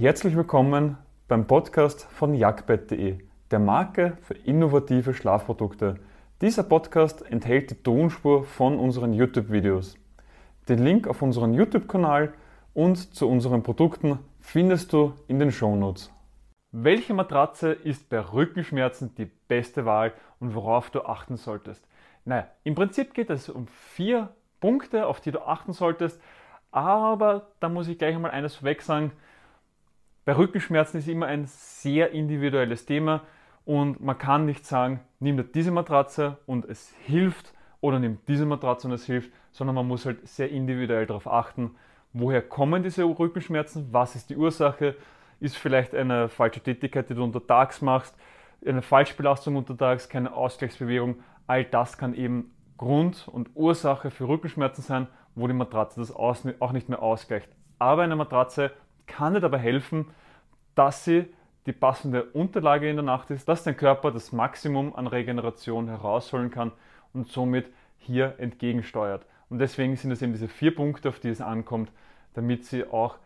Herzlich willkommen beim Podcast von jagdbett.de, der Marke für innovative Schlafprodukte. Dieser Podcast enthält die Tonspur von unseren YouTube-Videos. Den Link auf unseren YouTube-Kanal und zu unseren Produkten findest du in den Shownotes. Welche Matratze ist bei Rückenschmerzen die beste Wahl und worauf du achten solltest? Naja, im Prinzip geht es um vier Punkte, auf die du achten solltest, aber da muss ich gleich einmal eines vorweg sagen. Bei Rückenschmerzen ist immer ein sehr individuelles Thema und man kann nicht sagen, nimm dir diese Matratze und es hilft oder nimm diese Matratze und es hilft, sondern man muss halt sehr individuell darauf achten, woher kommen diese Rückenschmerzen, was ist die Ursache, ist vielleicht eine falsche Tätigkeit, die du untertags machst, eine Falschbelastung untertags, keine Ausgleichsbewegung, all das kann eben Grund und Ursache für Rückenschmerzen sein, wo die Matratze das auch nicht mehr ausgleicht. Aber eine Matratze kann dir dabei helfen, dass sie die passende Unterlage in der Nacht ist, dass dein Körper das Maximum an Regeneration herausholen kann und somit hier entgegensteuert. Und deswegen sind es eben diese vier Punkte, auf die es ankommt, damit sie auch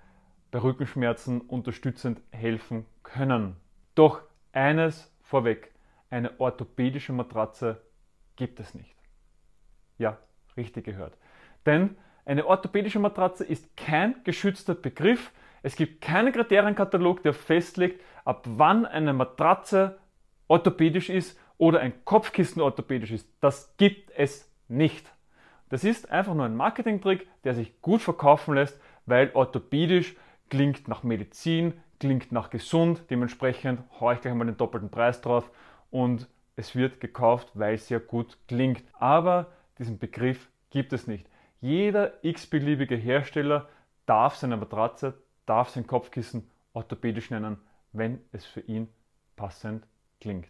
bei Rückenschmerzen unterstützend helfen können. Doch eines vorweg, eine orthopädische Matratze gibt es nicht. Ja, richtig gehört. Denn eine orthopädische Matratze ist kein geschützter Begriff, es gibt keinen Kriterienkatalog, der festlegt, ab wann eine Matratze orthopädisch ist oder ein Kopfkissen orthopädisch ist. Das gibt es nicht. Das ist einfach nur ein Marketingtrick, der sich gut verkaufen lässt, weil orthopädisch klingt nach Medizin, klingt nach gesund. Dementsprechend haue ich gleich mal den doppelten Preis drauf und es wird gekauft, weil es ja gut klingt. Aber diesen Begriff gibt es nicht. Jeder x-beliebige Hersteller darf seine Matratze, darf sein Kopfkissen orthopädisch nennen, wenn es für ihn passend klingt.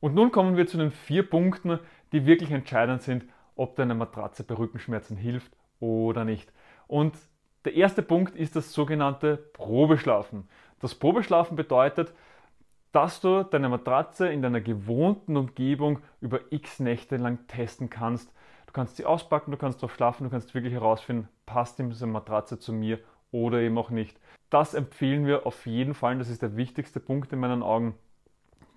Und nun kommen wir zu den vier Punkten, die wirklich entscheidend sind, ob deine Matratze bei Rückenschmerzen hilft oder nicht. Und der erste Punkt ist das sogenannte Probeschlafen. Das Probeschlafen bedeutet, dass du deine Matratze in deiner gewohnten Umgebung über x Nächte lang testen kannst. Du kannst sie auspacken, du kannst drauf schlafen, du kannst wirklich herausfinden, passt diese Matratze zu mir oder eben auch nicht. Das empfehlen wir auf jeden Fall, das ist der wichtigste Punkt in meinen Augen,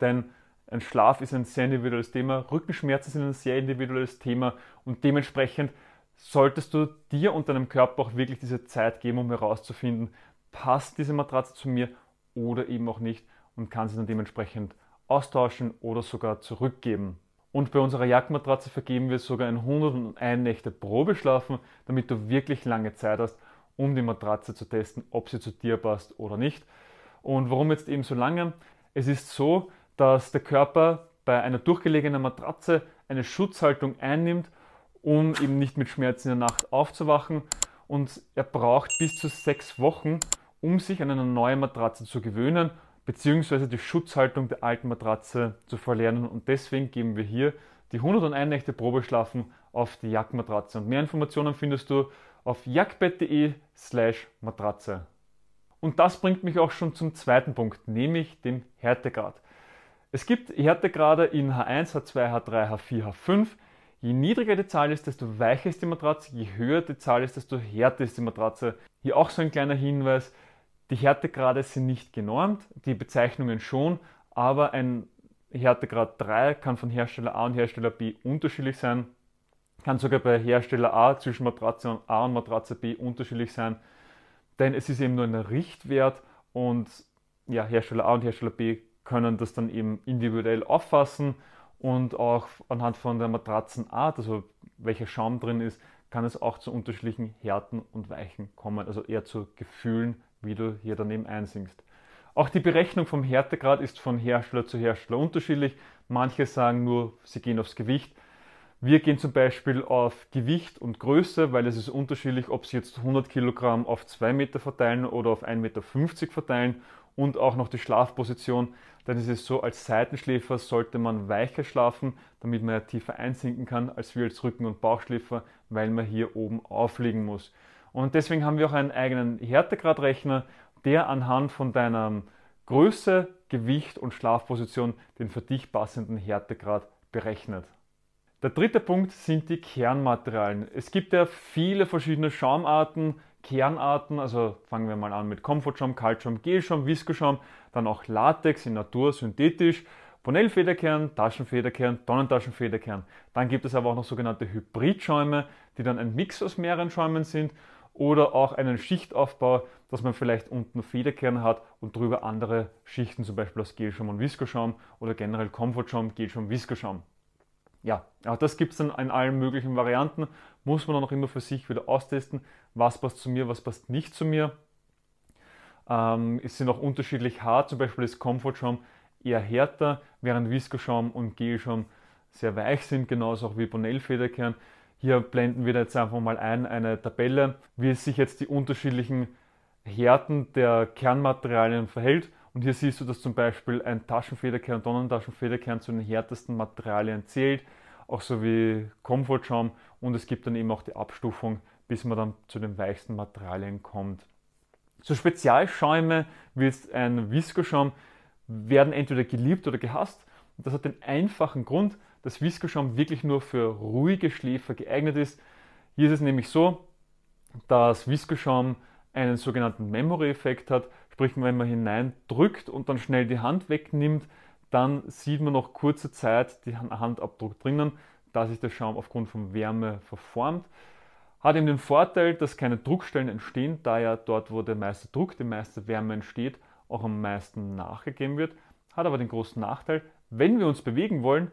denn ein Schlaf ist ein sehr individuelles Thema, Rückenschmerzen sind ein sehr individuelles Thema und dementsprechend solltest du dir und deinem Körper auch wirklich diese Zeit geben, um herauszufinden, passt diese Matratze zu mir oder eben auch nicht und kann sie dann dementsprechend austauschen oder sogar zurückgeben. Und bei unserer Jagdmatratze vergeben wir sogar ein 101 Nächte Probeschlafen, damit du wirklich lange Zeit hast, um die Matratze zu testen, ob sie zu dir passt oder nicht. Und warum jetzt eben so lange? Es ist so, dass der Körper bei einer durchgelegenen Matratze eine Schutzhaltung einnimmt, um eben nicht mit Schmerzen in der Nacht aufzuwachen. Und er braucht bis zu sechs Wochen, um sich an eine neue Matratze zu gewöhnen, beziehungsweise die Schutzhaltung der alten Matratze zu verlernen. Und deswegen geben wir hier die 101 Nächte Probeschlafen auf die Jagdmatratze. Und mehr Informationen findest du auf jagdbett.de slash Matratze. Und das bringt mich auch schon zum zweiten Punkt, nämlich dem Härtegrad. Es gibt Härtegrade in H1, H2, H3, H4, H5. Je niedriger die Zahl ist, desto weicher ist die Matratze, je höher die Zahl ist, desto härter ist die Matratze. Hier auch so ein kleiner Hinweis, die Härtegrade sind nicht genormt, die Bezeichnungen schon, aber ein Härtegrad 3 kann von Hersteller A und Hersteller B unterschiedlich sein, kann sogar bei Hersteller A zwischen Matratze A und Matratze B unterschiedlich sein, denn es ist eben nur ein Richtwert und ja, Hersteller A und Hersteller B können das dann eben individuell auffassen und auch anhand von der Matratzenart, also welcher Schaum drin ist, kann es auch zu unterschiedlichen Härten und Weichen kommen, also eher zu Gefühlen, wie du hier daneben einsinkst. Auch die Berechnung vom Härtegrad ist von Hersteller zu Hersteller unterschiedlich. Manche sagen nur, sie gehen aufs Gewicht. Wir gehen zum Beispiel auf Gewicht und Größe, weil es ist unterschiedlich, ob sie jetzt 100 Kilogramm auf 2 Meter verteilen oder auf 1,50 Meter verteilen und auch noch die Schlafposition. Denn es ist so, als Seitenschläfer sollte man weicher schlafen, damit man ja tiefer einsinken kann, als wir als Rücken- und Bauchschläfer, weil man hier oben aufliegen muss. Und deswegen haben wir auch einen eigenen Härtegradrechner, der anhand von deiner Größe, Gewicht und Schlafposition den für dich passenden Härtegrad berechnet. Der dritte Punkt sind die Kernmaterialien. Es gibt ja viele verschiedene Schaumarten, Kernarten, also fangen wir mal an mit Comfortschaum, Kaltschaum, Gelschaum, Viskoschaum, dann auch Latex in Natur, synthetisch, Bonell-Federkern, Taschenfederkern, Tonnentaschenfederkern. Dann gibt es aber auch noch sogenannte Hybridschäume, die dann ein Mix aus mehreren Schäumen sind oder auch einen Schichtaufbau, dass man vielleicht unten Federkern hat und drüber andere Schichten, zum Beispiel aus Gelschaum und Viskoschaum oder generell Comfortschaum, Gelschaum, Viskoschaum. Ja, auch das gibt es dann in allen möglichen Varianten. Muss man dann auch immer für sich wieder austesten, was passt zu mir, was passt nicht zu mir. Ähm, es sind auch unterschiedlich hart, zum Beispiel ist Comfortschaum eher härter, während Viskoschaum und Gelschaum sehr weich sind, genauso auch wie Bonell-Federkern. Hier blenden wir jetzt einfach mal ein eine Tabelle, wie es sich jetzt die unterschiedlichen Härten der Kernmaterialien verhält. Und hier siehst du, dass zum Beispiel ein Taschenfederkern, Tonnentaschenfederkern zu den härtesten Materialien zählt, auch so wie Komfortschaum. Und es gibt dann eben auch die Abstufung, bis man dann zu den weichsten Materialien kommt. So Spezialschäume wie jetzt ein Viskoschaum werden entweder geliebt oder gehasst. Und das hat den einfachen Grund, dass Viskoschaum wirklich nur für ruhige Schläfer geeignet ist. Hier ist es nämlich so, dass Viskoschaum einen sogenannten Memory-Effekt hat. Sprich, wenn man hineindrückt und dann schnell die Hand wegnimmt, dann sieht man noch kurze Zeit den Handabdruck drinnen, da sich der Schaum aufgrund von Wärme verformt. Hat eben den Vorteil, dass keine Druckstellen entstehen, da ja dort, wo der meiste Druck, die meiste Wärme entsteht, auch am meisten nachgegeben wird. Hat aber den großen Nachteil, wenn wir uns bewegen wollen,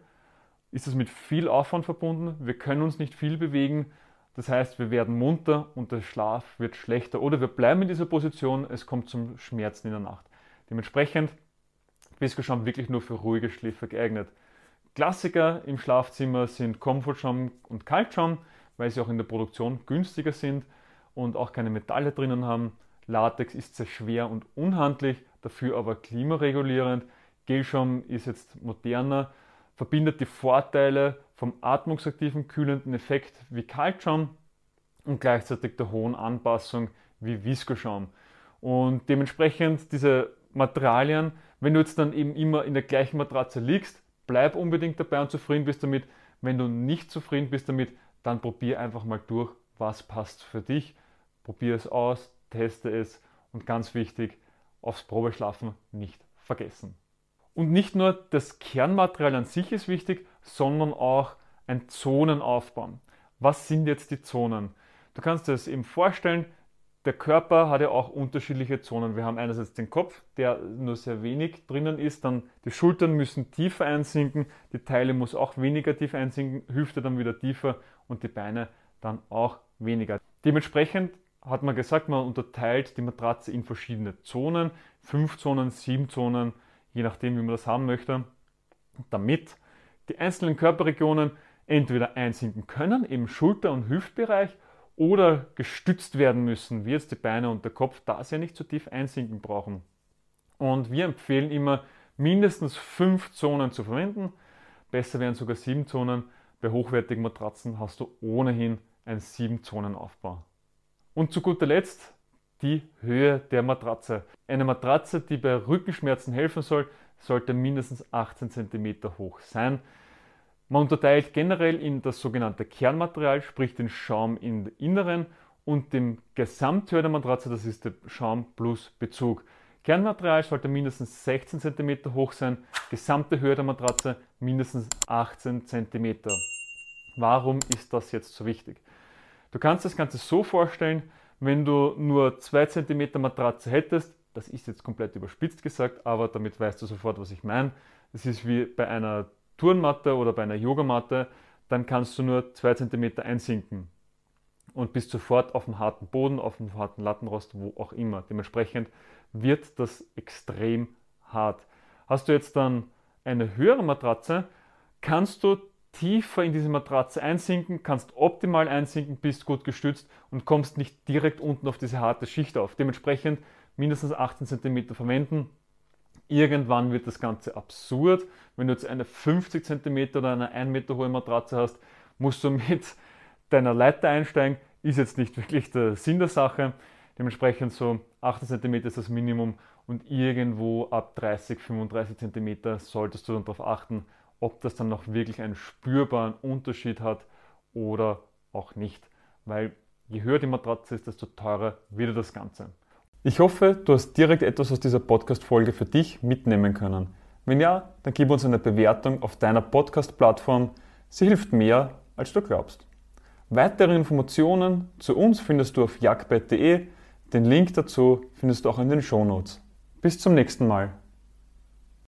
ist es mit viel Aufwand verbunden. Wir können uns nicht viel bewegen. Das heißt, wir werden munter und der Schlaf wird schlechter oder wir bleiben in dieser Position, es kommt zum Schmerzen in der Nacht. Dementsprechend Viscoschaum wirklich nur für ruhige Schläfer geeignet. Klassiker im Schlafzimmer sind Comfortschaum und Kaltschaum, weil sie auch in der Produktion günstiger sind und auch keine Metalle drinnen haben. Latex ist sehr schwer und unhandlich, dafür aber klimaregulierend. Gelschaum ist jetzt moderner, verbindet die Vorteile vom atmungsaktiven kühlenden Effekt wie Kaltschaum und gleichzeitig der hohen Anpassung wie Viskoschaum. Und dementsprechend diese Materialien, wenn du jetzt dann eben immer in der gleichen Matratze liegst, bleib unbedingt dabei und zufrieden bist damit. Wenn du nicht zufrieden bist damit, dann probier einfach mal durch, was passt für dich. Probier es aus, teste es und ganz wichtig, aufs Probeschlafen nicht vergessen. Und nicht nur das Kernmaterial an sich ist wichtig, sondern auch ein Zonenaufbau. Was sind jetzt die Zonen? Du kannst dir das eben vorstellen, der Körper hat ja auch unterschiedliche Zonen. Wir haben einerseits den Kopf, der nur sehr wenig drinnen ist, dann die Schultern müssen tiefer einsinken, die Teile muss auch weniger tief einsinken, Hüfte dann wieder tiefer und die Beine dann auch weniger. Dementsprechend hat man gesagt, man unterteilt die Matratze in verschiedene Zonen, fünf Zonen, sieben Zonen, je nachdem, wie man das haben möchte, damit die einzelnen Körperregionen entweder einsinken können, im Schulter- und Hüftbereich, oder gestützt werden müssen, wie jetzt die Beine und der Kopf, da sie nicht zu tief einsinken brauchen. Und wir empfehlen immer, mindestens fünf Zonen zu verwenden. Besser wären sogar sieben Zonen. Bei hochwertigen Matratzen hast du ohnehin einen sieben Zonen Aufbau. Und zu guter Letzt die Höhe der Matratze. Eine Matratze, die bei Rückenschmerzen helfen soll, sollte mindestens 18 cm hoch sein. Man unterteilt generell in das sogenannte Kernmaterial, sprich den Schaum im Inneren und dem Gesamthöhe der Matratze, das ist der Schaum plus Bezug. Kernmaterial sollte mindestens 16 cm hoch sein, gesamte Höhe der Matratze mindestens 18 cm. Warum ist das jetzt so wichtig? Du kannst das Ganze so vorstellen, wenn du nur 2 cm Matratze hättest, das ist jetzt komplett überspitzt gesagt, aber damit weißt du sofort, was ich meine. Das ist wie bei einer Turnmatte oder bei einer Yogamatte, dann kannst du nur 2 cm einsinken und bist sofort auf dem harten Boden, auf dem harten Lattenrost, wo auch immer. Dementsprechend wird das extrem hart. Hast du jetzt dann eine höhere Matratze, kannst du tiefer in diese Matratze einsinken, kannst optimal einsinken, bist gut gestützt und kommst nicht direkt unten auf diese harte Schicht auf. Dementsprechend mindestens 18 cm verwenden. Irgendwann wird das Ganze absurd. Wenn du jetzt eine 50 cm oder eine 1 Meter hohe Matratze hast, musst du mit deiner Leiter einsteigen. Ist jetzt nicht wirklich der Sinn der Sache. Dementsprechend so 18 cm ist das Minimum und irgendwo ab 30, 35 cm solltest du dann darauf achten, ob das dann noch wirklich einen spürbaren Unterschied hat oder auch nicht. Weil Je höher die Matratze ist, desto teurer wird das Ganze. Ich hoffe, du hast direkt etwas aus dieser Podcast-Folge für dich mitnehmen können. Wenn ja, dann gib uns eine Bewertung auf deiner Podcast-Plattform. Sie hilft mehr, als du glaubst. Weitere Informationen zu uns findest du auf jagdbett.de. Den Link dazu findest du auch in den Shownotes. Bis zum nächsten Mal.